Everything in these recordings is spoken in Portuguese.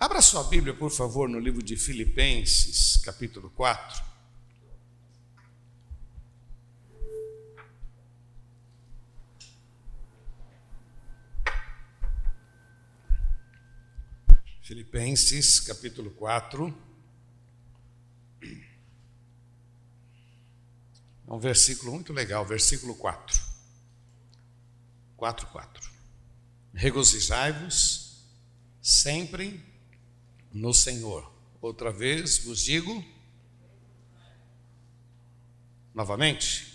Abra sua Bíblia, por favor, no livro de Filipenses, capítulo 4. Filipenses, capítulo 4. É um versículo muito legal, versículo 4. 4, 4. Regozijai-vos sempre no Senhor. Outra vez vos digo, novamente,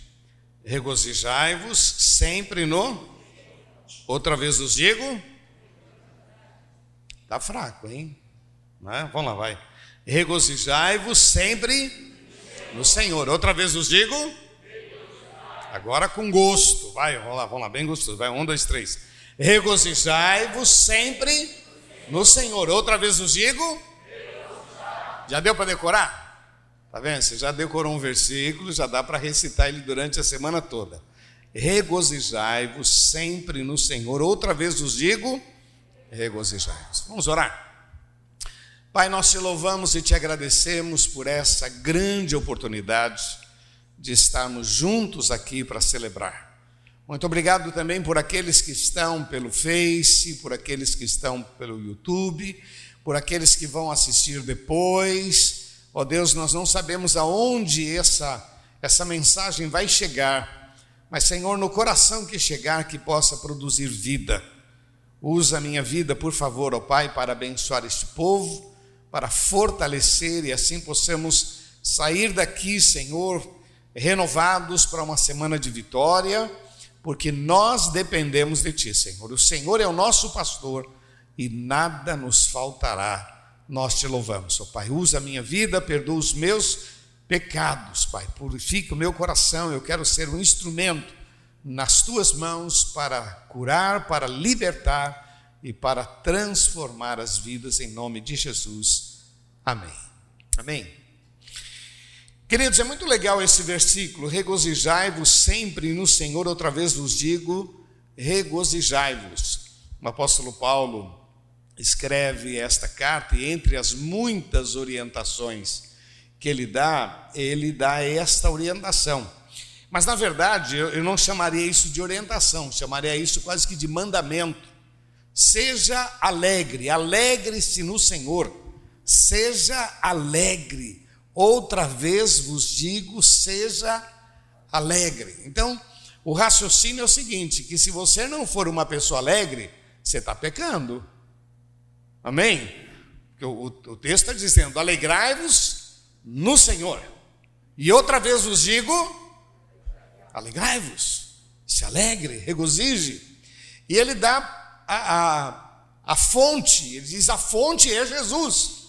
regozijai-vos sempre no. Outra vez vos digo, Está fraco, hein? É? Vamos lá, vai. Regozijai-vos sempre no Senhor. Outra vez os digo. Agora com gosto. Vai, vamos lá, vamos lá, bem gostoso. Vai, um, dois, três. Regozijai-vos sempre no Senhor. Outra vez os digo. Já deu para decorar? Tá vendo? Você já decorou um versículo, já dá para recitar ele durante a semana toda. Regozijai-vos sempre no Senhor. Outra vez os digo regozijai-vos. Vamos orar? Pai, nós te louvamos e te agradecemos por essa grande oportunidade de estarmos juntos aqui para celebrar. Muito obrigado também por aqueles que estão pelo Face, por aqueles que estão pelo YouTube, por aqueles que vão assistir depois. Ó oh Deus, nós não sabemos aonde essa essa mensagem vai chegar, mas Senhor, no coração que chegar que possa produzir vida Usa a minha vida, por favor, ó Pai, para abençoar este povo, para fortalecer e assim possamos sair daqui, Senhor, renovados para uma semana de vitória, porque nós dependemos de Ti, Senhor. O Senhor é o nosso pastor e nada nos faltará. Nós te louvamos, ó Pai. Usa a minha vida, perdoa os meus pecados, Pai. Purifica o meu coração. Eu quero ser um instrumento nas tuas mãos para curar, para libertar e para transformar as vidas em nome de Jesus. Amém. Amém. Queridos, é muito legal esse versículo. Regozijai-vos sempre no Senhor. Outra vez vos digo, regozijai-vos. O apóstolo Paulo escreve esta carta e entre as muitas orientações que ele dá, ele dá esta orientação mas na verdade, eu não chamaria isso de orientação, chamaria isso quase que de mandamento. Seja alegre, alegre-se no Senhor, seja alegre. Outra vez vos digo, seja alegre. Então, o raciocínio é o seguinte: que se você não for uma pessoa alegre, você está pecando. Amém? O, o texto está dizendo: alegrai-vos no Senhor. E outra vez vos digo, alegrai-vos, se alegre, regozije. E ele dá a, a, a fonte, ele diz: a fonte é Jesus.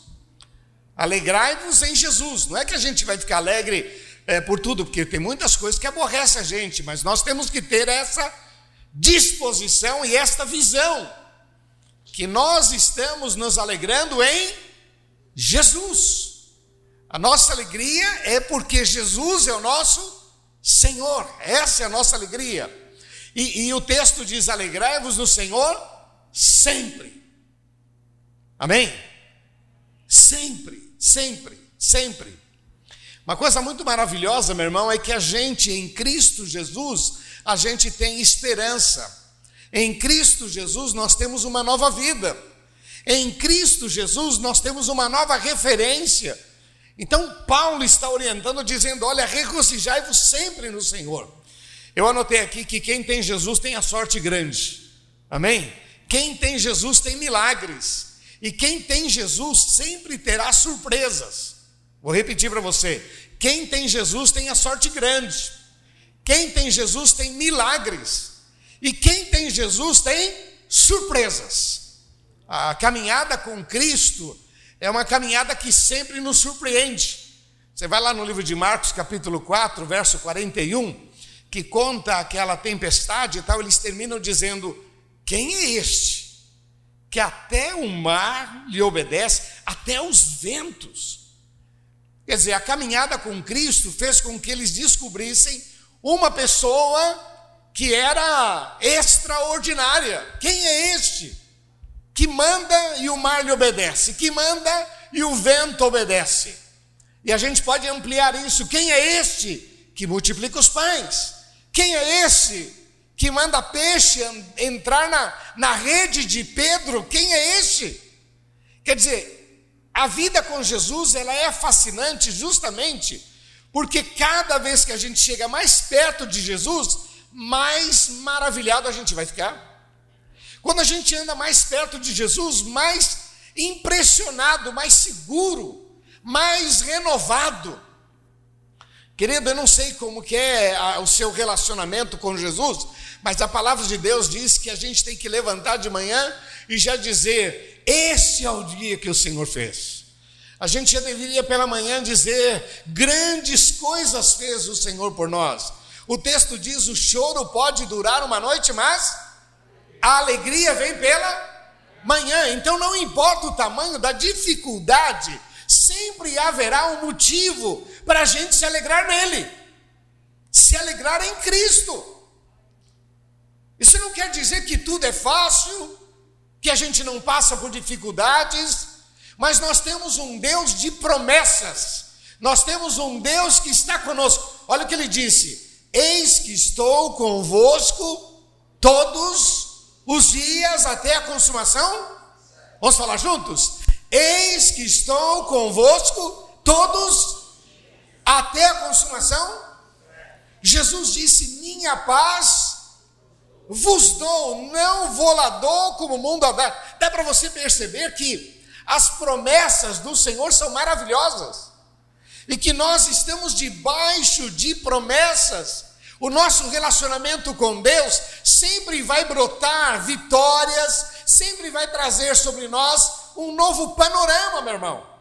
Alegrai-vos em Jesus. Não é que a gente vai ficar alegre é, por tudo, porque tem muitas coisas que aborrecem a gente, mas nós temos que ter essa disposição e esta visão, que nós estamos nos alegrando em Jesus. A nossa alegria é porque Jesus é o nosso Senhor, essa é a nossa alegria. E, e o texto diz: alegrai-vos no Senhor sempre. Amém? Sempre, sempre, sempre. Uma coisa muito maravilhosa, meu irmão, é que a gente em Cristo Jesus, a gente tem esperança. Em Cristo Jesus nós temos uma nova vida. Em Cristo Jesus nós temos uma nova referência. Então, Paulo está orientando, dizendo: Olha, regozijai-vos sempre no Senhor. Eu anotei aqui que quem tem Jesus tem a sorte grande, amém? Quem tem Jesus tem milagres, e quem tem Jesus sempre terá surpresas. Vou repetir para você: quem tem Jesus tem a sorte grande, quem tem Jesus tem milagres, e quem tem Jesus tem surpresas. A caminhada com Cristo é uma caminhada que sempre nos surpreende. Você vai lá no livro de Marcos, capítulo 4, verso 41, que conta aquela tempestade e tal, eles terminam dizendo: Quem é este? Que até o mar lhe obedece, até os ventos. Quer dizer, a caminhada com Cristo fez com que eles descobrissem uma pessoa que era extraordinária. Quem é este? que manda e o mar lhe obedece, que manda e o vento obedece. E a gente pode ampliar isso. Quem é este que multiplica os pães? Quem é esse que manda peixe entrar na, na rede de Pedro? Quem é este? Quer dizer, a vida com Jesus ela é fascinante justamente porque cada vez que a gente chega mais perto de Jesus, mais maravilhado a gente vai ficar. Quando a gente anda mais perto de Jesus, mais impressionado, mais seguro, mais renovado. Querido, eu não sei como que é o seu relacionamento com Jesus, mas a palavra de Deus diz que a gente tem que levantar de manhã e já dizer: esse é o dia que o Senhor fez. A gente já deveria pela manhã dizer: grandes coisas fez o Senhor por nós. O texto diz: o choro pode durar uma noite, mas a alegria vem pela manhã. Então não importa o tamanho da dificuldade, sempre haverá um motivo para a gente se alegrar nele, se alegrar em Cristo. Isso não quer dizer que tudo é fácil, que a gente não passa por dificuldades, mas nós temos um Deus de promessas, nós temos um Deus que está conosco. Olha o que ele disse: Eis que estou convosco todos os dias até a consumação. Vamos falar juntos? Eis que estou convosco todos até a consumação. Jesus disse: Minha paz vos dou, não vou lá dou como o mundo dá. Dá para você perceber que as promessas do Senhor são maravilhosas e que nós estamos debaixo de promessas. O nosso relacionamento com Deus sempre vai brotar vitórias, sempre vai trazer sobre nós um novo panorama, meu irmão.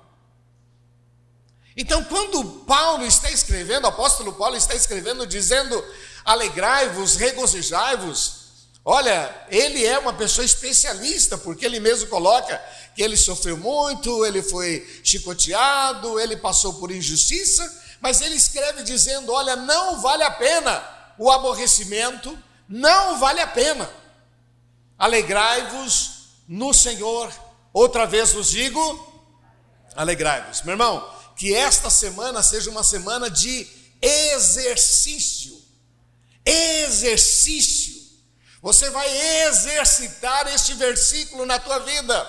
Então, quando Paulo está escrevendo, o apóstolo Paulo está escrevendo, dizendo: alegrai-vos, regozijai-vos, Olha, ele é uma pessoa especialista, porque ele mesmo coloca que ele sofreu muito, ele foi chicoteado, ele passou por injustiça, mas ele escreve dizendo: Olha, não vale a pena o aborrecimento, não vale a pena. Alegrai-vos no Senhor. Outra vez vos digo: alegrai-vos. Meu irmão, que esta semana seja uma semana de exercício. Exercício você vai exercitar este versículo na tua vida.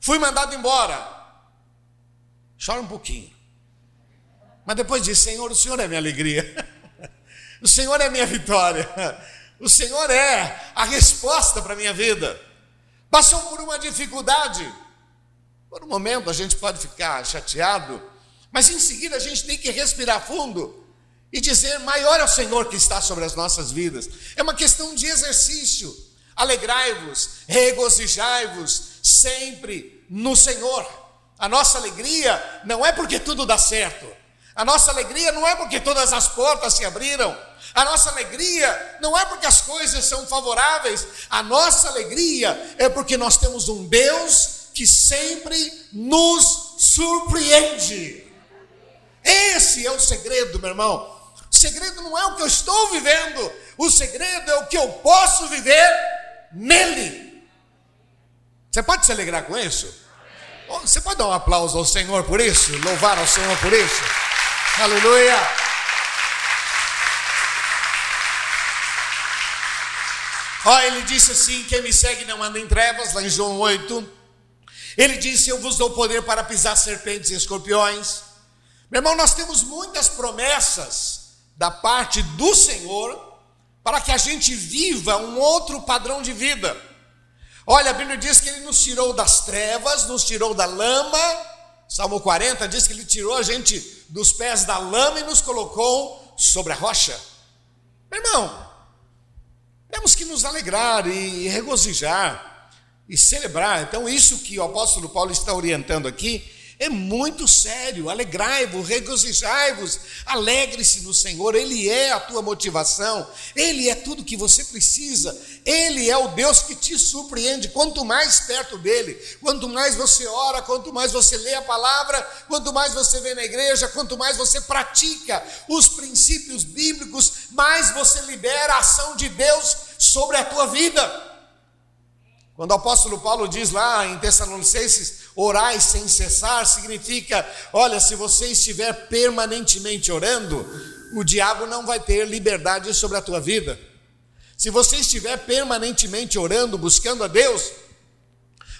Fui mandado embora. Chora um pouquinho. Mas depois diz: Senhor, o Senhor é minha alegria. O Senhor é minha vitória. O Senhor é a resposta para a minha vida. Passou por uma dificuldade. Por um momento a gente pode ficar chateado, mas em seguida a gente tem que respirar fundo e dizer: maior é o Senhor que está sobre as nossas vidas. É uma questão de exercício. Alegrai-vos, regozijai-vos sempre no Senhor. A nossa alegria não é porque tudo dá certo. A nossa alegria não é porque todas as portas se abriram. A nossa alegria não é porque as coisas são favoráveis. A nossa alegria é porque nós temos um Deus que sempre nos surpreende. Esse é o segredo, meu irmão segredo não é o que eu estou vivendo, o segredo é o que eu posso viver nele. Você pode se alegrar com isso? Você pode dar um aplauso ao Senhor por isso? Louvar ao Senhor por isso? Aleluia! Ó, ele disse assim: quem me segue não anda em trevas, lá em João 8. Ele disse: Eu vos dou poder para pisar serpentes e escorpiões. Meu irmão, nós temos muitas promessas da parte do Senhor para que a gente viva um outro padrão de vida. Olha, a Bíblia diz que ele nos tirou das trevas, nos tirou da lama. Salmo 40 diz que ele tirou a gente dos pés da lama e nos colocou sobre a rocha. Meu irmão, temos que nos alegrar e regozijar e celebrar. Então, isso que o apóstolo Paulo está orientando aqui é muito sério. Alegrai-vos, regozijai-vos, alegre-se no Senhor, Ele é a tua motivação, Ele é tudo que você precisa, Ele é o Deus que te surpreende. Quanto mais perto dele, quanto mais você ora, quanto mais você lê a palavra, quanto mais você vê na igreja, quanto mais você pratica os princípios bíblicos, mais você libera a ação de Deus sobre a tua vida. Quando o apóstolo Paulo diz lá em Tessalonicenses, orai sem cessar, significa, olha, se você estiver permanentemente orando, o diabo não vai ter liberdade sobre a tua vida. Se você estiver permanentemente orando, buscando a Deus,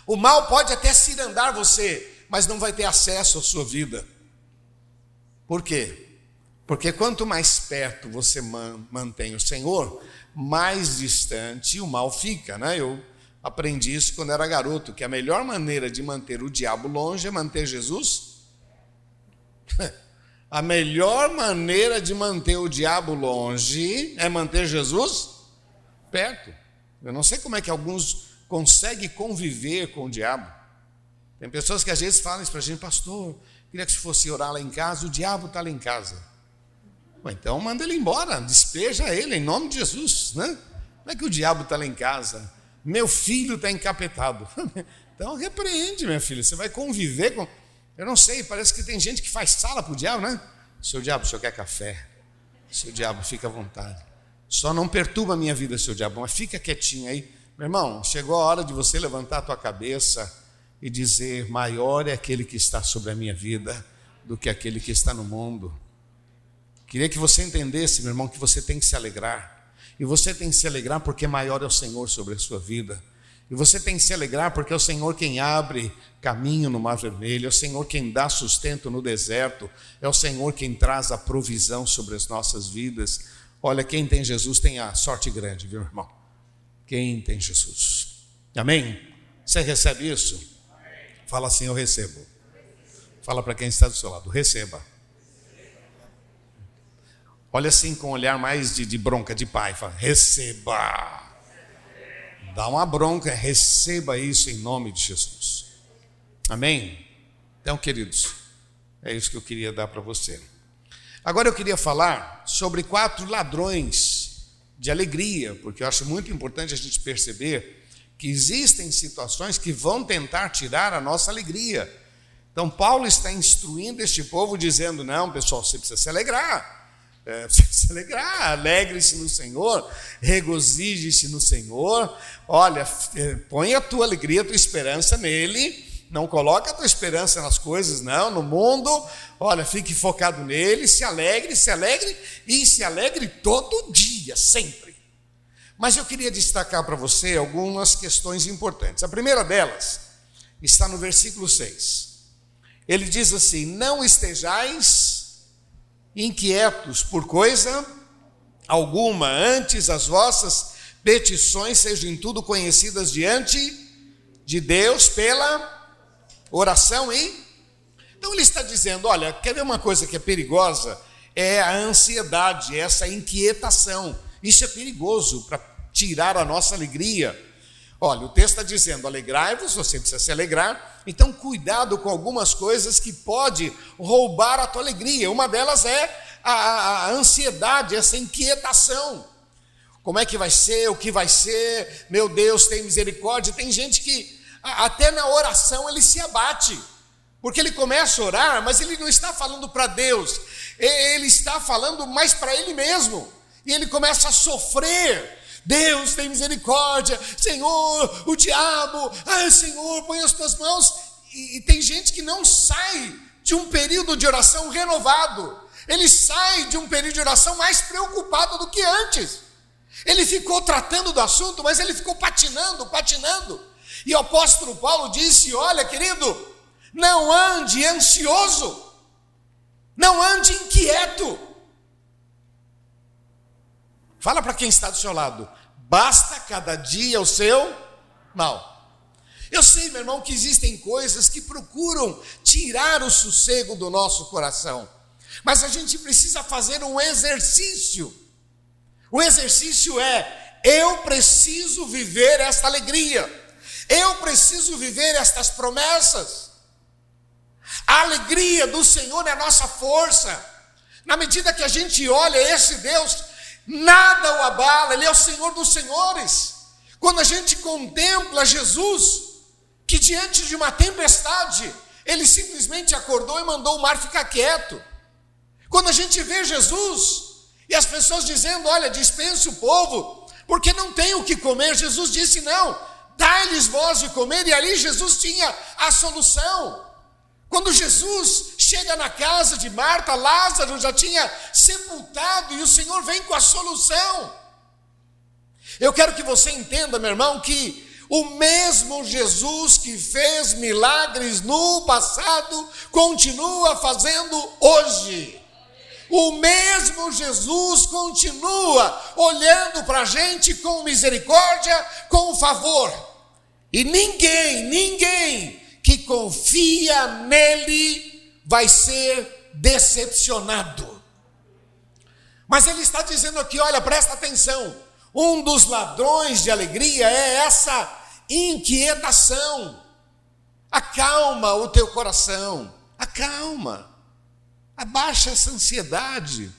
o mal pode até cirandar você, mas não vai ter acesso à sua vida. Por quê? Porque quanto mais perto você mantém o Senhor, mais distante o mal fica, né? Eu aprendi isso quando era garoto, que a melhor maneira de manter o diabo longe é manter Jesus. a melhor maneira de manter o diabo longe é manter Jesus perto. Eu não sei como é que alguns conseguem conviver com o diabo. Tem pessoas que às vezes falam isso para a gente, pastor, queria que se fosse orar lá em casa, o diabo está lá em casa. então manda ele embora, despeja ele em nome de Jesus, né? Como é que o diabo está lá em casa? Meu filho está encapetado. Então repreende, minha filha. Você vai conviver com. Eu não sei, parece que tem gente que faz sala para o diabo, né? Seu diabo, o senhor quer café? Seu diabo, fica à vontade. Só não perturba a minha vida, seu diabo, mas fica quietinho aí. Meu irmão, chegou a hora de você levantar a tua cabeça e dizer: maior é aquele que está sobre a minha vida do que aquele que está no mundo. Queria que você entendesse, meu irmão, que você tem que se alegrar. E você tem que se alegrar porque maior é o Senhor sobre a sua vida. E você tem que se alegrar porque é o Senhor quem abre caminho no mar vermelho, é o Senhor quem dá sustento no deserto, é o Senhor quem traz a provisão sobre as nossas vidas. Olha, quem tem Jesus tem a sorte grande, viu, irmão? Quem tem Jesus. Amém? Você recebe isso? Fala assim: Eu recebo. Fala para quem está do seu lado: Receba. Olha assim com um olhar mais de, de bronca de pai, fala, receba. Dá uma bronca, receba isso em nome de Jesus. Amém? Então, queridos, é isso que eu queria dar para você. Agora eu queria falar sobre quatro ladrões de alegria, porque eu acho muito importante a gente perceber que existem situações que vão tentar tirar a nossa alegria. Então, Paulo está instruindo este povo, dizendo: não, pessoal, você precisa se alegrar. É, se alegrar, alegre-se no Senhor, regozije-se no Senhor. Olha, é, põe a tua alegria, a tua esperança nele. Não coloca a tua esperança nas coisas, não, no mundo. Olha, fique focado nele, se alegre, se alegre e se alegre todo dia, sempre. Mas eu queria destacar para você algumas questões importantes. A primeira delas está no versículo 6. Ele diz assim: Não estejais inquietos por coisa alguma, antes as vossas petições sejam em tudo conhecidas diante de Deus pela oração e. Então ele está dizendo: olha, quer ver uma coisa que é perigosa? É a ansiedade, essa inquietação. Isso é perigoso para tirar a nossa alegria. Olha, o texto está dizendo: alegrai-vos, você precisa se alegrar. Então, cuidado com algumas coisas que pode roubar a tua alegria. Uma delas é a, a, a ansiedade, essa inquietação. Como é que vai ser? O que vai ser? Meu Deus, tem misericórdia. Tem gente que até na oração ele se abate. Porque ele começa a orar, mas ele não está falando para Deus, ele está falando mais para ele mesmo. E ele começa a sofrer Deus tem misericórdia, Senhor, o diabo, ah, Senhor, põe as tuas mãos. E, e tem gente que não sai de um período de oração renovado, ele sai de um período de oração mais preocupado do que antes. Ele ficou tratando do assunto, mas ele ficou patinando, patinando. E o apóstolo Paulo disse: Olha, querido, não ande ansioso, não ande inquieto. Fala para quem está do seu lado. Basta cada dia o seu mal. Eu sei, meu irmão, que existem coisas que procuram tirar o sossego do nosso coração. Mas a gente precisa fazer um exercício. O exercício é: eu preciso viver esta alegria. Eu preciso viver estas promessas. A alegria do Senhor é a nossa força. Na medida que a gente olha esse Deus nada o abala, Ele é o Senhor dos Senhores. Quando a gente contempla Jesus, que diante de uma tempestade, Ele simplesmente acordou e mandou o mar ficar quieto. Quando a gente vê Jesus e as pessoas dizendo: Olha, dispense o povo, porque não tem o que comer, Jesus disse: Não, dai-lhes voz de comer, e ali Jesus tinha a solução. Quando Jesus chega na casa de Marta, Lázaro já tinha sepultado e o Senhor vem com a solução. Eu quero que você entenda, meu irmão, que o mesmo Jesus que fez milagres no passado continua fazendo hoje. O mesmo Jesus continua olhando para a gente com misericórdia, com favor. E ninguém, ninguém que confia nele vai ser decepcionado. Mas ele está dizendo aqui: olha, presta atenção. Um dos ladrões de alegria é essa inquietação. Acalma o teu coração, acalma, abaixa essa ansiedade.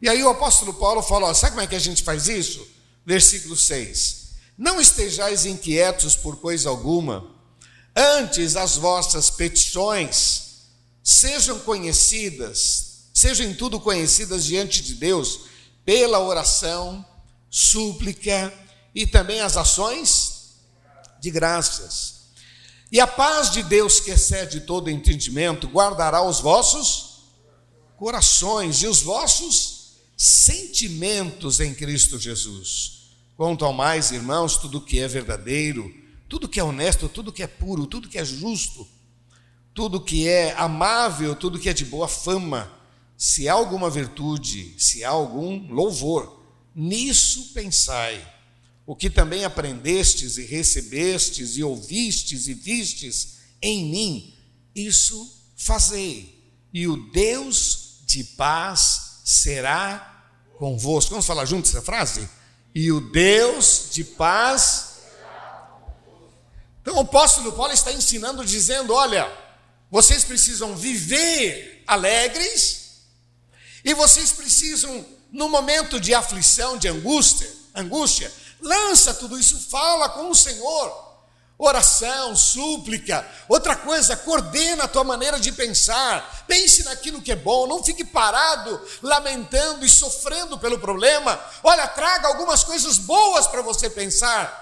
E aí o apóstolo Paulo fala: sabe como é que a gente faz isso? Versículo 6: Não estejais inquietos por coisa alguma, antes as vossas petições sejam conhecidas, sejam em tudo conhecidas diante de Deus, pela oração, súplica e também as ações de graças. E a paz de Deus, que excede todo entendimento, guardará os vossos corações e os vossos sentimentos em Cristo Jesus. Quanto ao mais, irmãos, tudo que é verdadeiro, tudo que é honesto, tudo que é puro, tudo que é justo, tudo que é amável, tudo que é de boa fama, se há alguma virtude, se há algum louvor, nisso pensai o que também aprendestes e recebestes e ouvistes e vistes em mim, isso fazei, e o Deus de paz será convosco. Vamos falar juntos essa frase? E o Deus de paz. Então o apóstolo Paulo está ensinando, dizendo: olha, vocês precisam viver alegres, e vocês precisam, no momento de aflição, de angústia, angústia, Lança tudo isso, fala com o Senhor. Oração, súplica. Outra coisa, coordena a tua maneira de pensar. Pense naquilo que é bom, não fique parado lamentando e sofrendo pelo problema. Olha, traga algumas coisas boas para você pensar.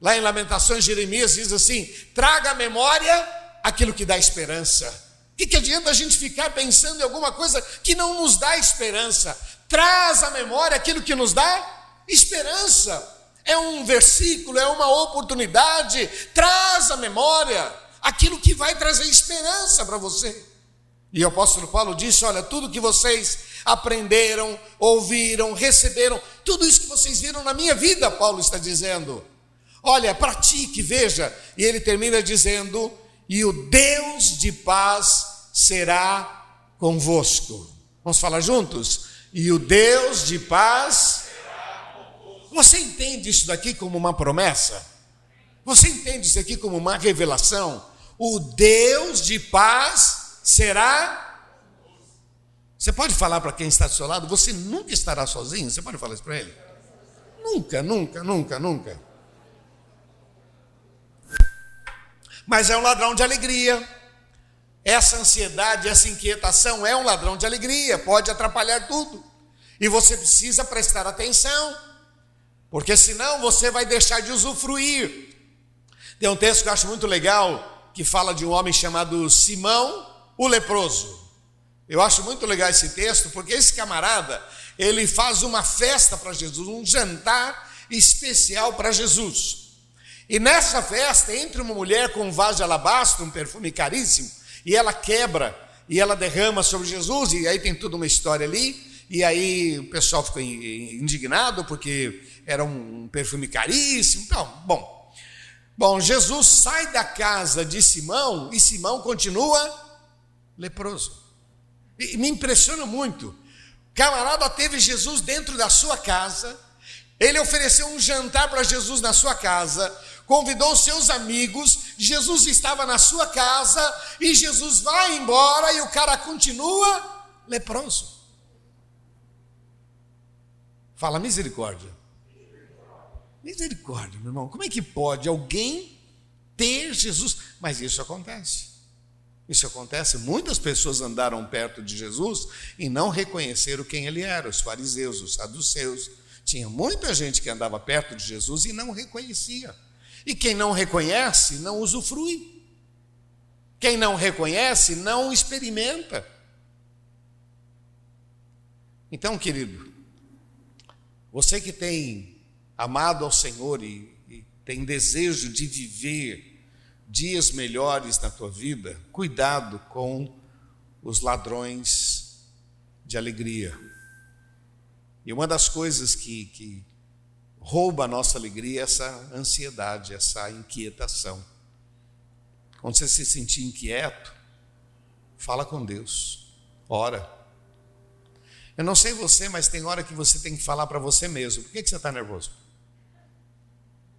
Lá em Lamentações, Jeremias diz assim: traga à memória aquilo que dá esperança. O que, que adianta a gente ficar pensando em alguma coisa que não nos dá esperança? Traz à memória aquilo que nos dá esperança é um versículo, é uma oportunidade, traz à memória aquilo que vai trazer esperança para você. E o apóstolo Paulo disse: Olha, tudo que vocês aprenderam, ouviram, receberam, tudo isso que vocês viram na minha vida, Paulo está dizendo. Olha, pratique, veja. E ele termina dizendo: E o Deus de paz será convosco. Vamos falar juntos? E o Deus de paz você entende isso daqui como uma promessa? Você entende isso aqui como uma revelação? O Deus de paz será. Você pode falar para quem está do seu lado, você nunca estará sozinho? Você pode falar isso para ele? Nunca, nunca, nunca, nunca. Mas é um ladrão de alegria. Essa ansiedade, essa inquietação é um ladrão de alegria, pode atrapalhar tudo. E você precisa prestar atenção porque senão você vai deixar de usufruir. Tem um texto que eu acho muito legal, que fala de um homem chamado Simão, o leproso. Eu acho muito legal esse texto, porque esse camarada, ele faz uma festa para Jesus, um jantar especial para Jesus. E nessa festa entra uma mulher com um vaso de alabastro, um perfume caríssimo, e ela quebra e ela derrama sobre Jesus, e aí tem toda uma história ali, e aí o pessoal ficou indignado porque era um perfume caríssimo. Então, bom. Bom, Jesus sai da casa de Simão e Simão continua leproso. E me impressiona muito. O camarada teve Jesus dentro da sua casa, ele ofereceu um jantar para Jesus na sua casa, convidou seus amigos, Jesus estava na sua casa e Jesus vai embora e o cara continua leproso. Fala misericórdia. Misericórdia, meu irmão. Como é que pode alguém ter Jesus? Mas isso acontece. Isso acontece. Muitas pessoas andaram perto de Jesus e não reconheceram quem ele era. Os fariseus, os saduceus. Tinha muita gente que andava perto de Jesus e não reconhecia. E quem não reconhece, não usufrui. Quem não reconhece, não experimenta. Então, querido, você que tem amado ao Senhor e, e tem desejo de viver dias melhores na tua vida, cuidado com os ladrões de alegria. E uma das coisas que, que rouba a nossa alegria essa ansiedade, essa inquietação. Quando você se sentir inquieto, fala com Deus, ora. Eu não sei você, mas tem hora que você tem que falar para você mesmo: por que, que você está nervoso?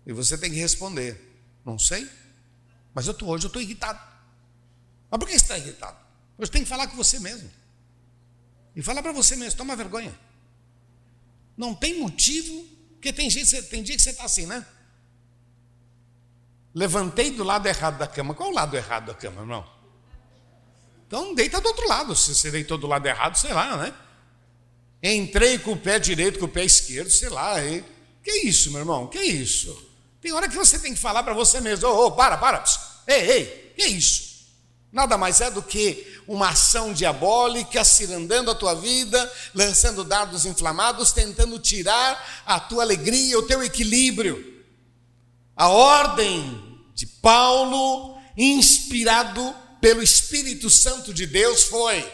E você tem que responder: não sei, mas eu tô, hoje eu estou irritado. Mas por que você está irritado? Você tem que falar com você mesmo. E falar para você mesmo: toma vergonha. Não tem motivo, porque tem, gente, tem dia que você está assim, né? Levantei do lado errado da cama. Qual o lado errado da cama, irmão? Então deita do outro lado. Se você deitou do lado errado, sei lá, né? Entrei com o pé direito, com o pé esquerdo, sei lá. E... Que isso, meu irmão? Que isso? Tem hora que você tem que falar para você mesmo: ô, oh, oh, para, para. Ei, ei, que isso? Nada mais é do que uma ação diabólica cirandando a tua vida, lançando dardos inflamados, tentando tirar a tua alegria, o teu equilíbrio. A ordem de Paulo, inspirado pelo Espírito Santo de Deus, foi: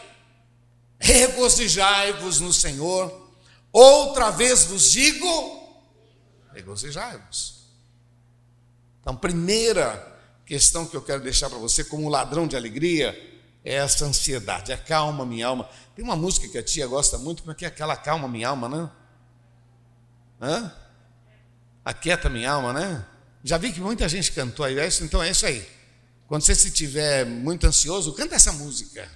regozijai-vos no Senhor. Outra vez vos digo, regozijai-vos. Então, primeira questão que eu quero deixar para você como ladrão de alegria é essa ansiedade. Acalma minha alma. Tem uma música que a tia gosta muito, como é que é aquela calma minha alma, né? Hã? Aquieta minha alma, né? Já vi que muita gente cantou aí, é então é isso aí. Quando você se tiver muito ansioso, canta essa música.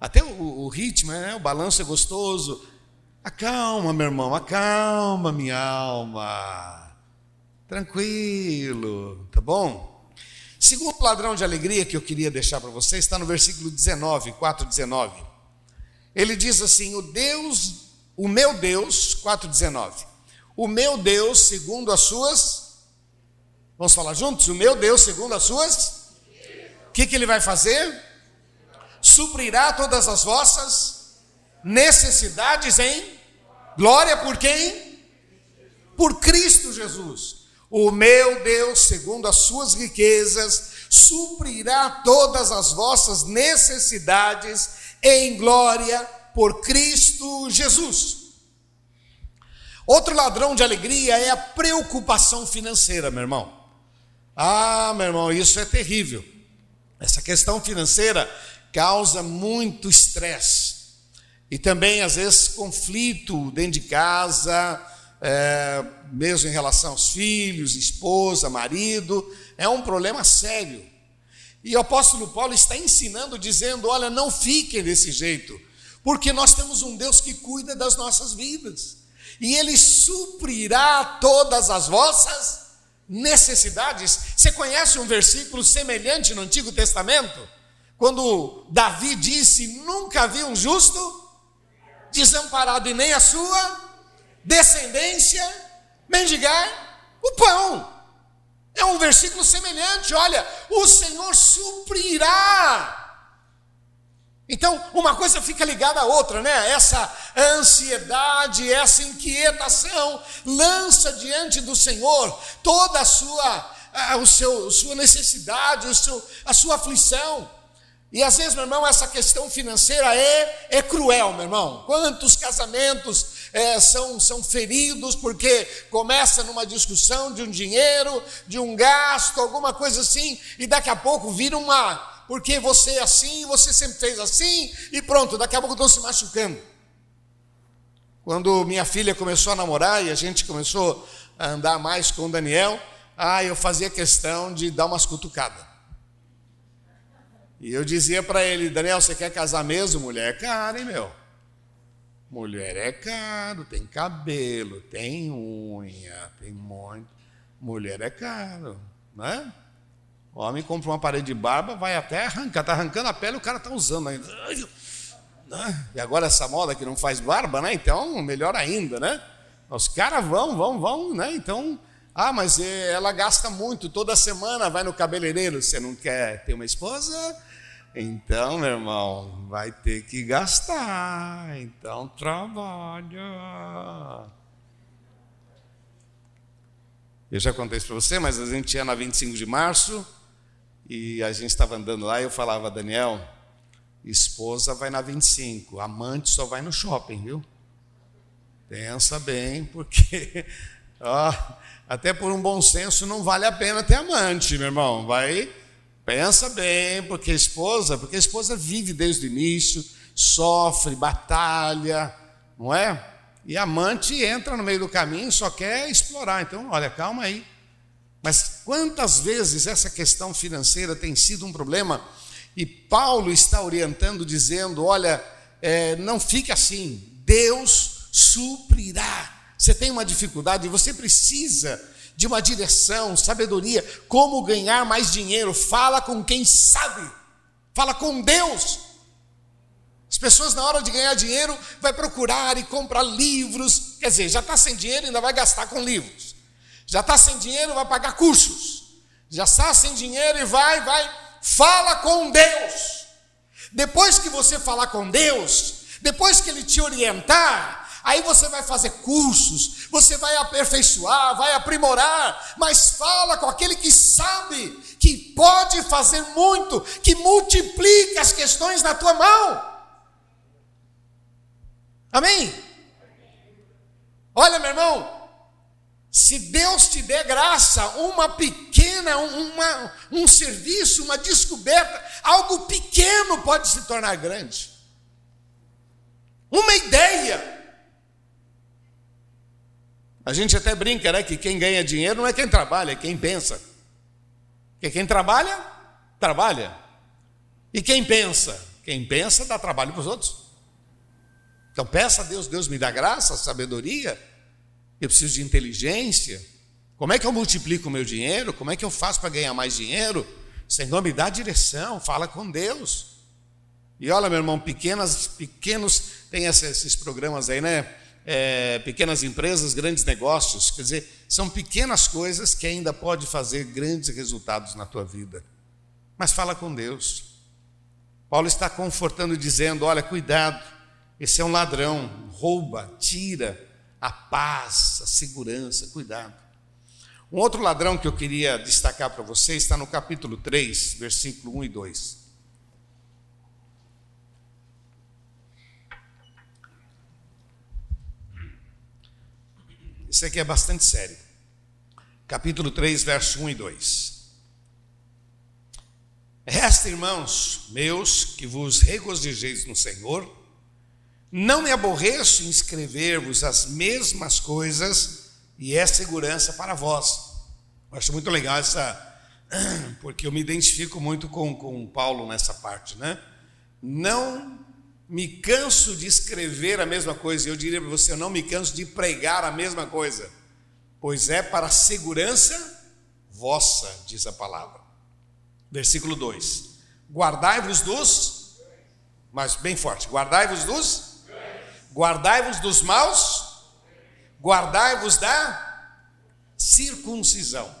Até o, o ritmo, né? o balanço é gostoso. Acalma, meu irmão, acalma minha alma. Tranquilo, tá bom? Segundo ladrão de alegria que eu queria deixar para você está no versículo 19, 4, 19. Ele diz assim: O Deus, o meu Deus, 4, 19. O meu Deus, segundo as suas. Vamos falar juntos? O meu Deus, segundo as suas. O que, que ele vai fazer? suprirá todas as vossas necessidades em glória por quem? Por Cristo Jesus. O meu Deus, segundo as suas riquezas, suprirá todas as vossas necessidades em glória por Cristo Jesus. Outro ladrão de alegria é a preocupação financeira, meu irmão. Ah, meu irmão, isso é terrível. Essa questão financeira causa muito estresse. E também, às vezes, conflito dentro de casa, é, mesmo em relação aos filhos, esposa, marido, é um problema sério. E o apóstolo Paulo está ensinando, dizendo: olha, não fiquem desse jeito, porque nós temos um Deus que cuida das nossas vidas, e Ele suprirá todas as vossas necessidades. Você conhece um versículo semelhante no Antigo Testamento? Quando Davi disse: Nunca vi um justo desamparado e nem a sua descendência mendigar o pão. É um versículo semelhante. Olha, o Senhor suprirá. Então, uma coisa fica ligada à outra, né? Essa ansiedade, essa inquietação, lança diante do Senhor toda a sua, a, o seu, sua necessidade, o seu, a sua aflição. E às vezes, meu irmão, essa questão financeira é, é cruel, meu irmão. Quantos casamentos é, são, são feridos porque começa numa discussão de um dinheiro, de um gasto, alguma coisa assim, e daqui a pouco vira uma. Porque você é assim, você sempre fez assim, e pronto, daqui a pouco estão se machucando. Quando minha filha começou a namorar e a gente começou a andar mais com o Daniel, ah, eu fazia questão de dar umas cutucadas. E eu dizia para ele, Daniel, você quer casar mesmo? Mulher caro, hein, meu? Mulher é caro, tem cabelo, tem unha, tem monte. Mulher é caro, né? O homem compra uma parede de barba, vai até arrancar, está arrancando a pele, o cara está usando ainda. Né? E agora essa moda que não faz barba, né? Então, melhor ainda, né? Os caras vão, vão, vão, né? Então, Ah, mas é, ela gasta muito, toda semana vai no cabeleireiro. Você não quer ter uma esposa? Então, meu irmão, vai ter que gastar. Então, trabalha. Eu já contei isso para você, mas a gente ia na 25 de março e a gente estava andando lá e eu falava, Daniel, esposa vai na 25, amante só vai no shopping, viu? Pensa bem, porque ó, até por um bom senso não vale a pena ter amante, meu irmão. Vai, pensa bem, porque esposa, porque a esposa vive desde o início, sofre, batalha, não é? E amante entra no meio do caminho, só quer explorar. Então, olha, calma aí. Mas quantas vezes essa questão financeira tem sido um problema? E Paulo está orientando, dizendo: olha, é, não fique assim, Deus suprirá. Você tem uma dificuldade, você precisa de uma direção, sabedoria, como ganhar mais dinheiro. Fala com quem sabe, fala com Deus. As pessoas, na hora de ganhar dinheiro, vai procurar e comprar livros. Quer dizer, já está sem dinheiro ainda vai gastar com livros. Já está sem dinheiro, vai pagar cursos. Já está sem dinheiro e vai, vai. Fala com Deus. Depois que você falar com Deus, depois que Ele te orientar, aí você vai fazer cursos, você vai aperfeiçoar, vai aprimorar, mas fala com aquele que sabe, que pode fazer muito, que multiplica as questões na tua mão. Amém? Olha, meu irmão, se Deus te der graça, uma pequena, uma, um serviço, uma descoberta, algo pequeno pode se tornar grande. Uma ideia. A gente até brinca, né? Que quem ganha dinheiro não é quem trabalha, é quem pensa. Porque quem trabalha, trabalha. E quem pensa? Quem pensa dá trabalho para os outros. Então peça a Deus, Deus me dá graça, sabedoria. Eu preciso de inteligência. Como é que eu multiplico o meu dinheiro? Como é que eu faço para ganhar mais dinheiro? Senhor, me dá direção, fala com Deus. E olha, meu irmão, pequenas, pequenos, tem esses programas aí, né? É, pequenas empresas, grandes negócios. Quer dizer, são pequenas coisas que ainda pode fazer grandes resultados na tua vida. Mas fala com Deus. Paulo está confortando, dizendo: olha, cuidado esse é um ladrão, rouba, tira a paz, a segurança, cuidado. Um outro ladrão que eu queria destacar para você está no capítulo 3, versículo 1 e 2. Isso aqui é bastante sério. Capítulo 3, verso 1 e 2. Resta, irmãos meus, que vos regozijeis no Senhor não me aborreço em escrever-vos as mesmas coisas e é segurança para vós. Eu acho muito legal essa, porque eu me identifico muito com, com Paulo nessa parte, né? Não me canso de escrever a mesma coisa, eu diria para você, eu não me canso de pregar a mesma coisa, pois é para segurança vossa, diz a palavra. Versículo 2: Guardai-vos dos, mas bem forte, guardai-vos dos Guardai-vos dos maus, guardai-vos da circuncisão.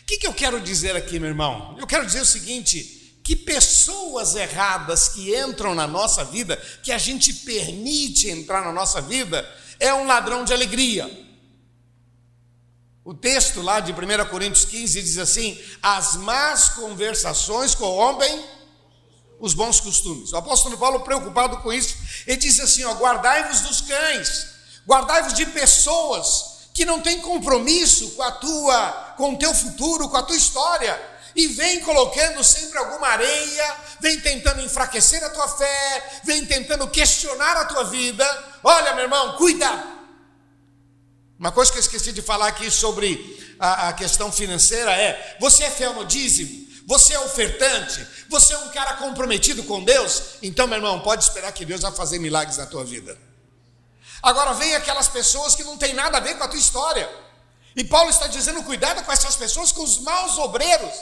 O que, que eu quero dizer aqui, meu irmão? Eu quero dizer o seguinte: que pessoas erradas que entram na nossa vida, que a gente permite entrar na nossa vida, é um ladrão de alegria. O texto lá de 1 Coríntios 15 diz assim: as más conversações corrompem os bons costumes. O apóstolo Paulo, preocupado com isso, ele diz assim: ó, guardai-vos dos cães, guardai-vos de pessoas que não têm compromisso com a tua, com o teu futuro, com a tua história, e vem colocando sempre alguma areia, vem tentando enfraquecer a tua fé, vem tentando questionar a tua vida. Olha, meu irmão, cuida. Uma coisa que eu esqueci de falar aqui sobre a, a questão financeira é: você é fiel no dízimo? Você é ofertante? Você é um cara comprometido com Deus? Então, meu irmão, pode esperar que Deus vai fazer milagres na tua vida. Agora vem aquelas pessoas que não tem nada a ver com a tua história. E Paulo está dizendo: cuidado com essas pessoas, com os maus obreiros,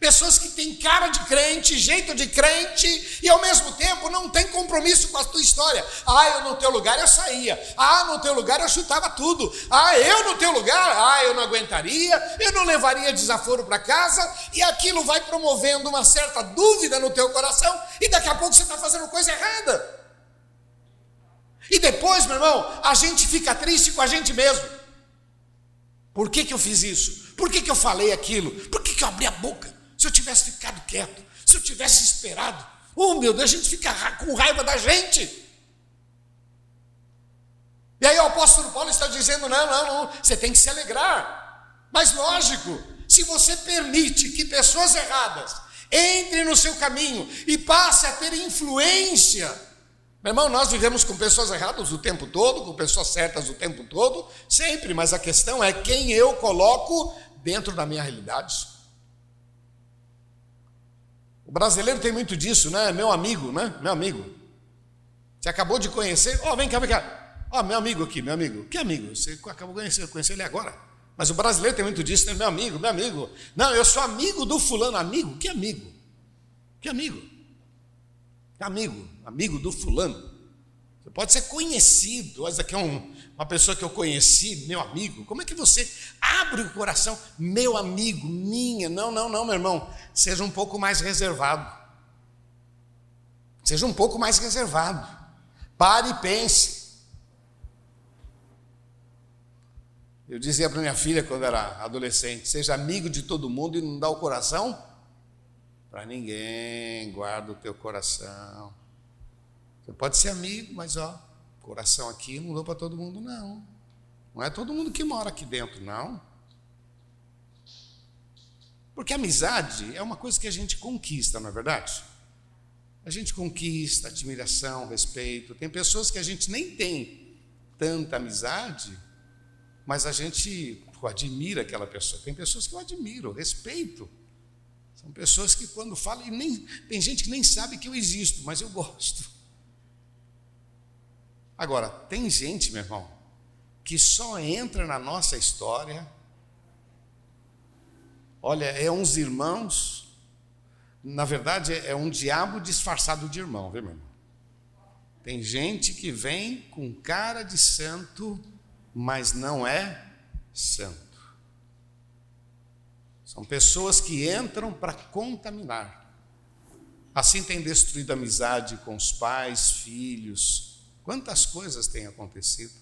Pessoas que têm cara de crente, jeito de crente e ao mesmo tempo não tem compromisso com a tua história. Ah, eu no teu lugar eu saía. Ah, no teu lugar eu chutava tudo. Ah, eu no teu lugar, ah, eu não aguentaria, eu não levaria desaforo para casa e aquilo vai promovendo uma certa dúvida no teu coração e daqui a pouco você está fazendo coisa errada. E depois, meu irmão, a gente fica triste com a gente mesmo. Por que, que eu fiz isso? Por que, que eu falei aquilo? Por que, que eu abri a boca? Se eu tivesse ficado quieto, se eu tivesse esperado, oh meu Deus, a gente fica com raiva da gente. E aí o apóstolo Paulo está dizendo: não, não, não, você tem que se alegrar. Mas lógico, se você permite que pessoas erradas entrem no seu caminho e passe a ter influência, meu irmão, nós vivemos com pessoas erradas o tempo todo, com pessoas certas o tempo todo, sempre, mas a questão é quem eu coloco dentro da minha realidade. O brasileiro tem muito disso, né? Meu amigo, né? Meu amigo. Você acabou de conhecer. Ó, oh, vem cá, vem cá. Ó, oh, meu amigo aqui, meu amigo. Que amigo? Você acabou de conhecer, conhecer ele agora. Mas o brasileiro tem muito disso, né? Meu amigo, meu amigo. Não, eu sou amigo do fulano. Amigo? Que amigo? Que amigo? Amigo? Amigo do fulano. Você pode ser conhecido. Essa aqui é um, uma pessoa que eu conheci, meu amigo. Como é que você abre o coração, meu amigo, minha? Não, não, não, meu irmão. Seja um pouco mais reservado. Seja um pouco mais reservado. Pare e pense. Eu dizia para minha filha quando era adolescente: seja amigo de todo mundo e não dá o coração para ninguém. Guarda o teu coração. Você pode ser amigo, mas ó, coração aqui não dou para todo mundo, não. Não é todo mundo que mora aqui dentro, não. Porque amizade é uma coisa que a gente conquista, não é verdade? A gente conquista admiração, respeito. Tem pessoas que a gente nem tem tanta amizade, mas a gente admira aquela pessoa. Tem pessoas que eu admiro, respeito. São pessoas que quando falam, e nem, tem gente que nem sabe que eu existo, mas eu gosto. Agora, tem gente, meu irmão, que só entra na nossa história. Olha, é uns irmãos, na verdade é um diabo disfarçado de irmão, viu, meu irmão? Tem gente que vem com cara de santo, mas não é santo. São pessoas que entram para contaminar. Assim tem destruído amizade com os pais, filhos, Quantas coisas têm acontecido?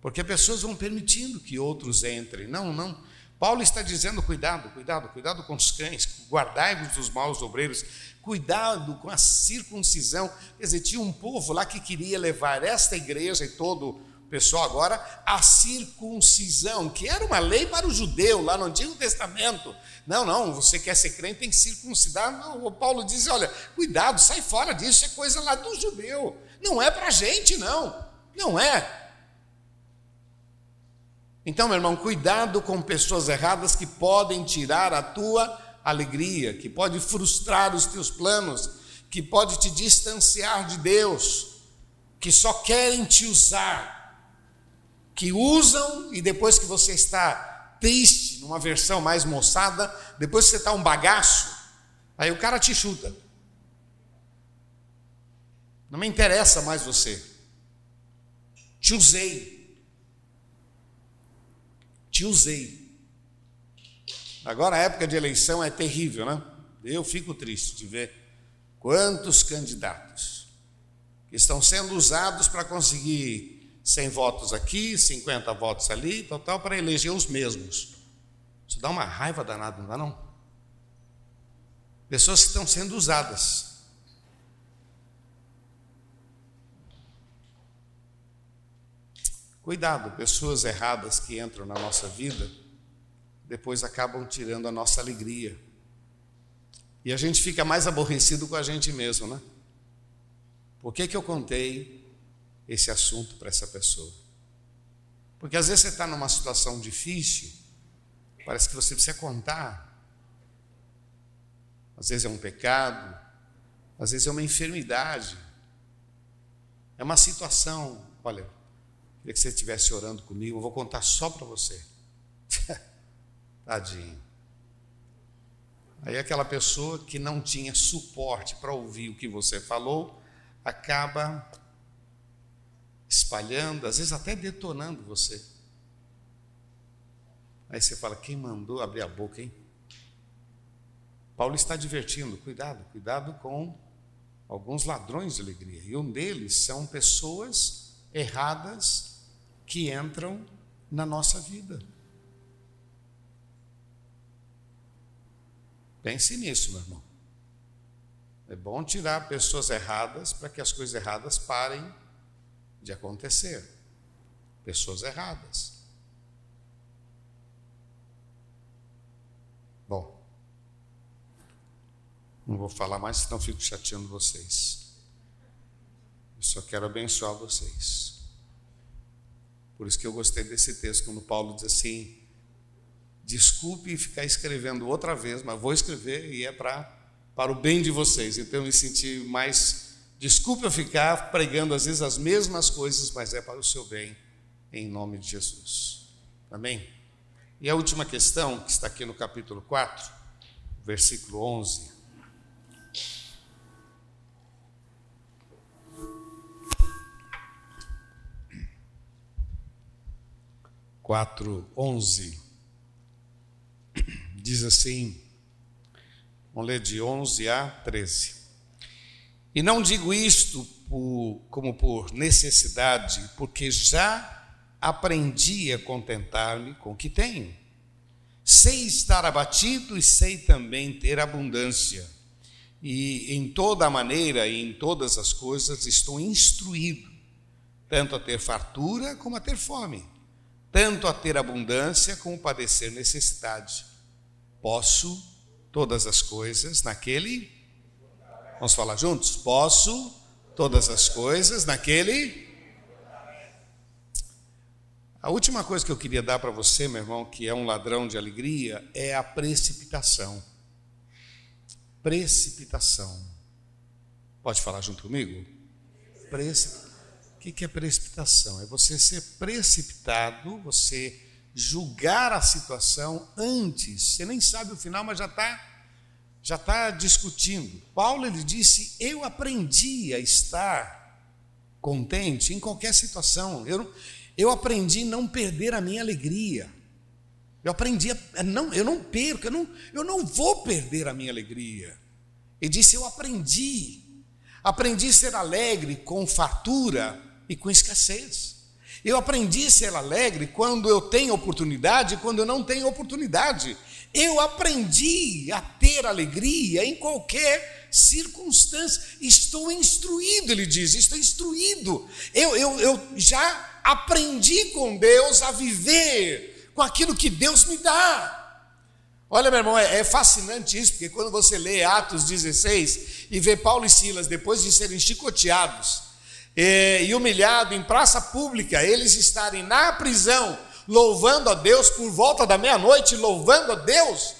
Porque pessoas vão permitindo que outros entrem. Não, não. Paulo está dizendo: cuidado, cuidado, cuidado com os cães, guardai-vos dos maus obreiros, cuidado com a circuncisão. Quer dizer, tinha um povo lá que queria levar esta igreja e todo pessoal agora a circuncisão, que era uma lei para o judeu lá no Antigo Testamento. Não, não, você quer ser crente, tem que circuncidar. Não, o Paulo diz: olha, cuidado, sai fora disso, é coisa lá do judeu. Não é para gente, não. Não é. Então, meu irmão, cuidado com pessoas erradas que podem tirar a tua alegria, que pode frustrar os teus planos, que pode te distanciar de Deus, que só querem te usar, que usam e depois que você está triste, numa versão mais moçada, depois que você está um bagaço, aí o cara te chuta. Não me interessa mais você. Te usei. Te usei. Agora a época de eleição é terrível, né? Eu fico triste de ver quantos candidatos estão sendo usados para conseguir 100 votos aqui, 50 votos ali, total, para eleger os mesmos. Isso dá uma raiva danada, não dá não? Pessoas que estão sendo usadas Cuidado, pessoas erradas que entram na nossa vida, depois acabam tirando a nossa alegria. E a gente fica mais aborrecido com a gente mesmo, né? Por que, que eu contei esse assunto para essa pessoa? Porque às vezes você está numa situação difícil, parece que você precisa contar. Às vezes é um pecado, às vezes é uma enfermidade, é uma situação. Olha, Queria que você estivesse orando comigo, eu vou contar só para você. Tadinho. Aí aquela pessoa que não tinha suporte para ouvir o que você falou, acaba espalhando, às vezes até detonando você. Aí você fala: quem mandou abrir a boca, hein? Paulo está advertindo: cuidado, cuidado com alguns ladrões de alegria. E um deles são pessoas erradas que entram na nossa vida. Pense nisso, meu irmão. É bom tirar pessoas erradas para que as coisas erradas parem de acontecer. Pessoas erradas. Bom, não vou falar mais, senão fico chateando vocês. Eu só quero abençoar vocês. Por isso que eu gostei desse texto, quando Paulo diz assim: desculpe ficar escrevendo outra vez, mas vou escrever e é para para o bem de vocês. Então eu me senti mais desculpe eu ficar pregando às vezes as mesmas coisas, mas é para o seu bem, em nome de Jesus. Amém? E a última questão, que está aqui no capítulo 4, versículo 11. Quatro, onze, diz assim, vamos ler de 11 a 13. E não digo isto por, como por necessidade, porque já aprendi a contentar-me com o que tenho. Sei estar abatido e sei também ter abundância. E em toda maneira e em todas as coisas estou instruído, tanto a ter fartura como a ter fome, tanto a ter abundância como padecer necessidade. Posso todas as coisas naquele. Vamos falar juntos? Posso todas as coisas naquele a última coisa que eu queria dar para você, meu irmão, que é um ladrão de alegria, é a precipitação. Precipitação. Pode falar junto comigo? Precip... O que é precipitação? É você ser precipitado, você julgar a situação antes. Você nem sabe o final, mas já está já está discutindo. Paulo ele disse: Eu aprendi a estar contente em qualquer situação. Eu, eu aprendi a não perder a minha alegria. Eu aprendi a não, eu não perco, eu não, eu não vou perder a minha alegria. Ele disse: Eu aprendi, aprendi a ser alegre com fartura e com escassez. Eu aprendi a ser alegre quando eu tenho oportunidade e quando eu não tenho oportunidade. Eu aprendi a ter alegria em qualquer circunstância. Estou instruído, ele diz, estou instruído. Eu, eu, eu já aprendi com Deus a viver com aquilo que Deus me dá. Olha, meu irmão, é, é, fascinante isso, porque quando você lê Atos 16 e vê Paulo e Silas, depois de serem chicoteados é, e humilhados em praça pública, eles estarem na prisão, louvando a Deus por volta da meia-noite, louvando a Deus,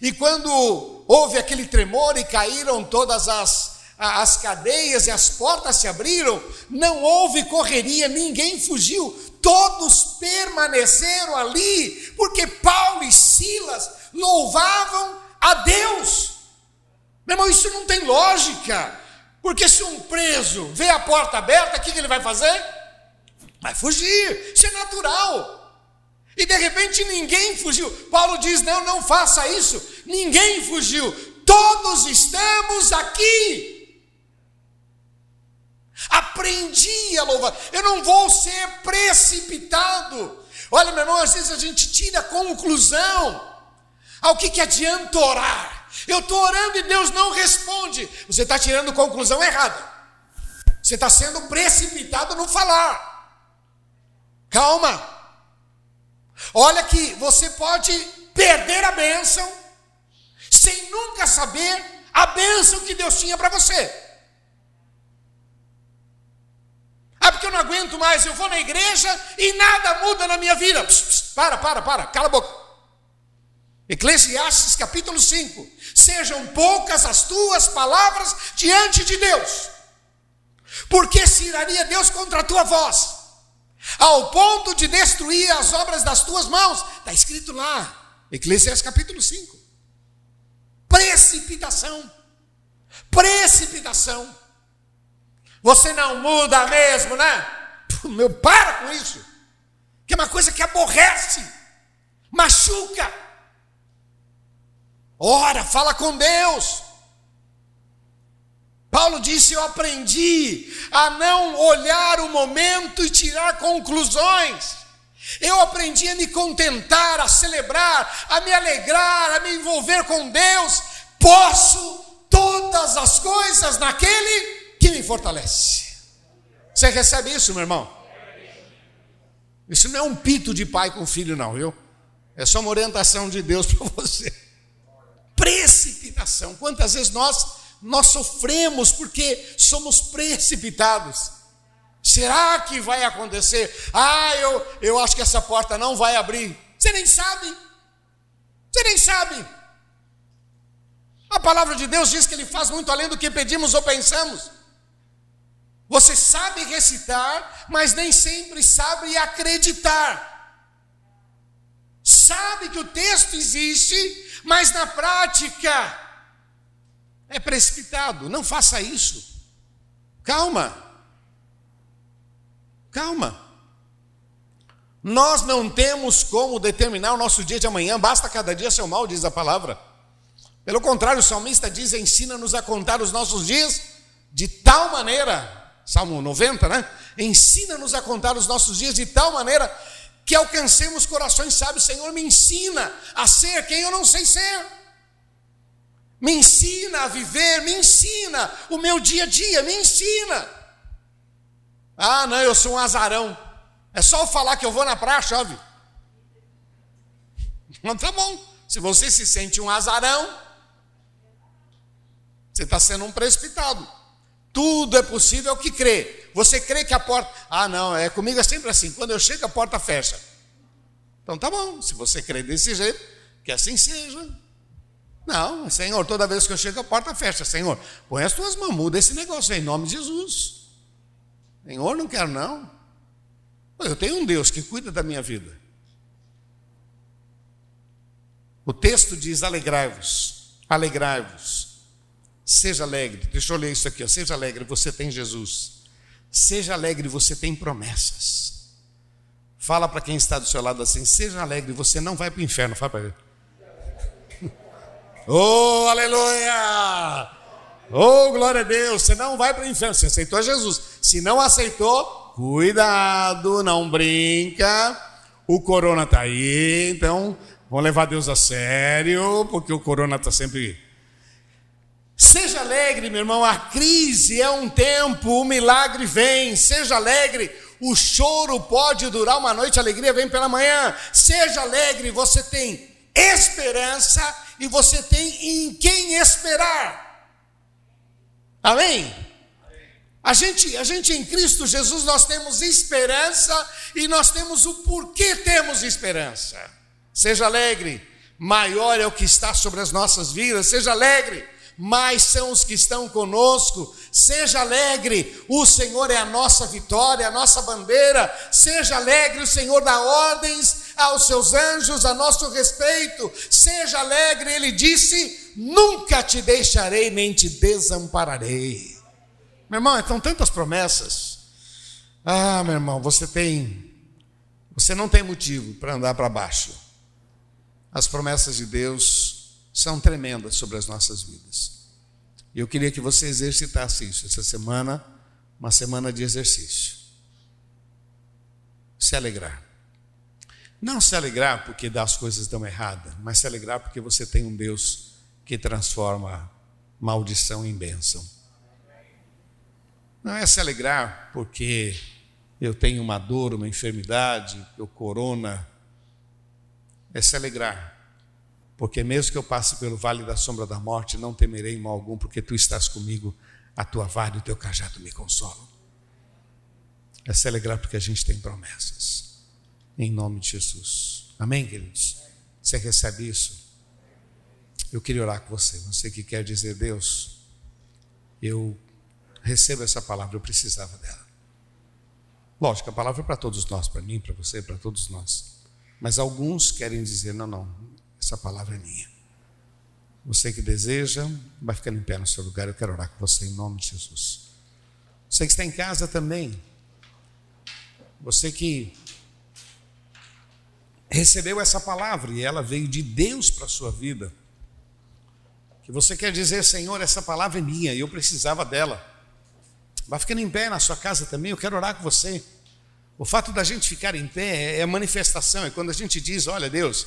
e quando houve aquele tremor e caíram todas as as cadeias e as portas se abriram, não houve correria, ninguém fugiu, todos permaneceram ali, porque Paulo e Silas louvavam a Deus. Meu irmão, isso não tem lógica, porque se um preso vê a porta aberta, o que ele vai fazer? Vai fugir, isso é natural. E de repente ninguém fugiu. Paulo diz: não, não faça isso. Ninguém fugiu. Todos estamos aqui. Aprendi a louvar. Eu não vou ser precipitado. Olha, meu irmão, às vezes a gente tira conclusão. Ao que, que adianta orar? Eu estou orando e Deus não responde. Você está tirando conclusão errada. Você está sendo precipitado no falar. Calma. Olha que você pode perder a bênção sem nunca saber a bênção que Deus tinha para você. Ah, porque eu não aguento mais, eu vou na igreja e nada muda na minha vida. Pss, pss, para, para, para, cala a boca. Eclesiastes capítulo 5: Sejam poucas as tuas palavras diante de Deus, porque se iraria Deus contra a tua voz, ao ponto de destruir as obras das tuas mãos. Está escrito lá, Eclesiastes capítulo 5. Precipitação. Precipitação. Você não muda mesmo, né? Meu, para com isso. Que é uma coisa que aborrece, machuca. Ora, fala com Deus. Paulo disse: Eu aprendi a não olhar o momento e tirar conclusões. Eu aprendi a me contentar, a celebrar, a me alegrar, a me envolver com Deus. Posso todas as coisas naquele que me fortalece. Você recebe isso, meu irmão? Isso não é um pito de pai com filho, não, viu? É só uma orientação de Deus para você. Precipitação. Quantas vezes nós nós sofremos porque somos precipitados. Será que vai acontecer? Ah, eu, eu acho que essa porta não vai abrir. Você nem sabe. Você nem sabe. A palavra de Deus diz que Ele faz muito além do que pedimos ou pensamos. Você sabe recitar, mas nem sempre sabe acreditar. Sabe que o texto existe, mas na prática é precipitado. Não faça isso. Calma. Calma. Nós não temos como determinar o nosso dia de amanhã, basta cada dia seu mal, diz a palavra. Pelo contrário, o salmista diz: ensina-nos a contar os nossos dias de tal maneira, Salmo 90, né? Ensina-nos a contar os nossos dias de tal maneira que alcancemos corações sábios. Senhor, me ensina a ser quem eu não sei ser. Me ensina a viver, me ensina o meu dia a dia, me ensina. Ah, não, eu sou um azarão. É só eu falar que eu vou na praia, chove. Não tá bom. Se você se sente um azarão, você está sendo um precipitado. Tudo é possível que crê. Você crê que a porta. Ah, não, é comigo é sempre assim. Quando eu chego, a porta fecha. Então tá bom. Se você crê desse jeito, que assim seja. Não, Senhor, toda vez que eu chego, a porta fecha. Senhor, põe as tuas mãos, muda esse negócio em nome de Jesus. Senhor, não quero não. Eu tenho um Deus que cuida da minha vida. O texto diz: alegrai-vos, alegrai-vos, seja alegre. Deixa eu ler isso aqui, ó. seja alegre, você tem Jesus. Seja alegre, você tem promessas. Fala para quem está do seu lado assim: seja alegre, você não vai para o inferno. Fala para ele. Oh, aleluia! Oh, glória a Deus! Você não vai para o inferno, você aceitou Jesus. Se não aceitou, cuidado, não brinca. O corona está aí, então vamos levar Deus a sério, porque o corona está sempre. Seja alegre, meu irmão, a crise é um tempo, o milagre vem. Seja alegre, o choro pode durar uma noite, a alegria vem pela manhã. Seja alegre, você tem esperança e você tem em quem esperar. Amém? A gente, a gente em Cristo Jesus nós temos esperança e nós temos o porquê temos esperança. Seja alegre, maior é o que está sobre as nossas vidas. Seja alegre, mais são os que estão conosco. Seja alegre, o Senhor é a nossa vitória, a nossa bandeira. Seja alegre, o Senhor dá ordens aos seus anjos a nosso respeito. Seja alegre, ele disse: Nunca te deixarei nem te desampararei. Meu irmão, são tantas promessas. Ah, meu irmão, você tem, você não tem motivo para andar para baixo. As promessas de Deus são tremendas sobre as nossas vidas. E eu queria que você exercitasse isso essa semana, uma semana de exercício. Se alegrar. Não se alegrar porque as coisas dão errada, mas se alegrar porque você tem um Deus que transforma maldição em bênção. Não é se alegrar porque eu tenho uma dor, uma enfermidade, eu corona. É se alegrar porque mesmo que eu passe pelo vale da sombra da morte, não temerei mal algum, porque tu estás comigo, a tua vara e o teu cajado me consolam. É se alegrar porque a gente tem promessas em nome de Jesus. Amém, queridos? Você recebe isso? Eu queria orar com você. Você que quer dizer, Deus, eu recebo essa palavra, eu precisava dela. Lógico, a palavra é para todos nós, para mim, para você, para todos nós. Mas alguns querem dizer, não, não, essa palavra é minha. Você que deseja, vai ficando em pé no seu lugar. Eu quero orar com você em nome de Jesus. Você que está em casa também. Você que recebeu essa palavra e ela veio de Deus para a sua vida. Que você quer dizer, Senhor, essa palavra é minha e eu precisava dela. Vai ficando em pé na sua casa também, eu quero orar com você. O fato da gente ficar em pé é manifestação, é quando a gente diz: Olha, Deus,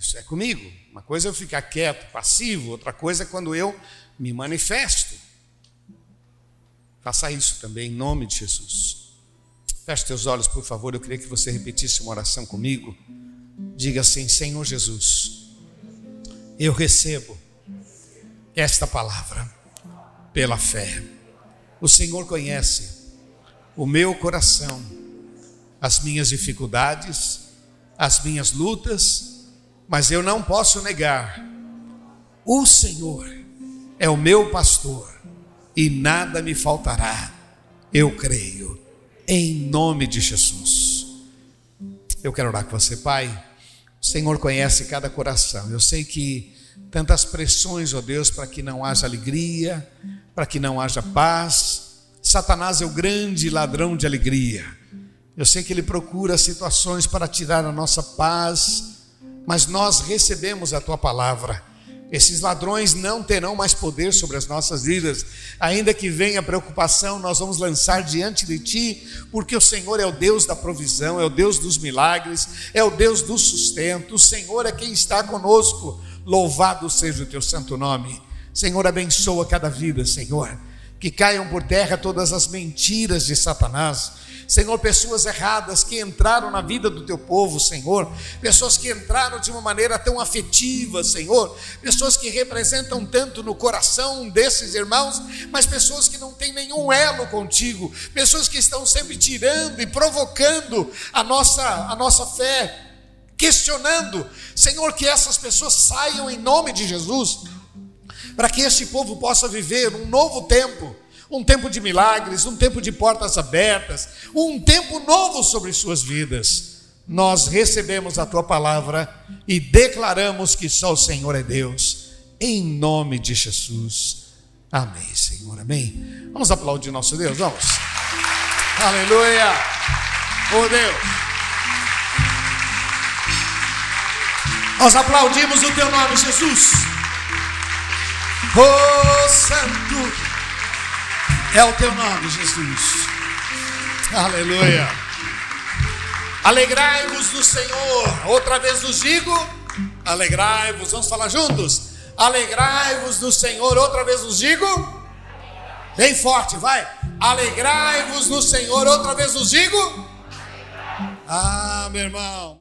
isso é comigo. Uma coisa é eu ficar quieto, passivo, outra coisa é quando eu me manifesto. Faça isso também em nome de Jesus. Feche teus olhos, por favor. Eu queria que você repetisse uma oração comigo. Diga assim: Senhor Jesus, eu recebo esta palavra pela fé. O Senhor conhece o meu coração, as minhas dificuldades, as minhas lutas, mas eu não posso negar: o Senhor é o meu pastor e nada me faltará. Eu creio, em nome de Jesus. Eu quero orar com você, Pai. O Senhor conhece cada coração. Eu sei que tantas pressões, ó Deus, para que não haja alegria, para que não haja paz. Satanás é o grande ladrão de alegria. Eu sei que ele procura situações para tirar a nossa paz, mas nós recebemos a tua palavra. Esses ladrões não terão mais poder sobre as nossas vidas, ainda que venha preocupação, nós vamos lançar diante de Ti, porque o Senhor é o Deus da provisão, é o Deus dos milagres, é o Deus do sustento, o Senhor é quem está conosco. Louvado seja o teu santo nome. Senhor, abençoa cada vida, Senhor. Que caiam por terra todas as mentiras de Satanás. Senhor, pessoas erradas que entraram na vida do teu povo, Senhor, pessoas que entraram de uma maneira tão afetiva, Senhor, pessoas que representam tanto no coração desses irmãos, mas pessoas que não têm nenhum elo contigo, pessoas que estão sempre tirando e provocando a nossa, a nossa fé, questionando, Senhor, que essas pessoas saiam em nome de Jesus, para que este povo possa viver um novo tempo, um tempo de milagres, um tempo de portas abertas, um tempo novo sobre suas vidas. Nós recebemos a tua palavra e declaramos que só o Senhor é Deus, em nome de Jesus. Amém, Senhor, amém. Vamos aplaudir nosso Deus, vamos. Aleluia. Oh Deus. Nós aplaudimos o teu nome, Jesus. Oh Santo é o teu nome, Jesus. Aleluia. Alegrai-vos no Senhor. Outra vez nos digo: alegrai-vos. Vamos falar juntos? Alegrai-vos no Senhor. Outra vez nos digo. Bem forte, vai. Alegrai-vos no Senhor. Outra vez nos digo. Ah, meu irmão.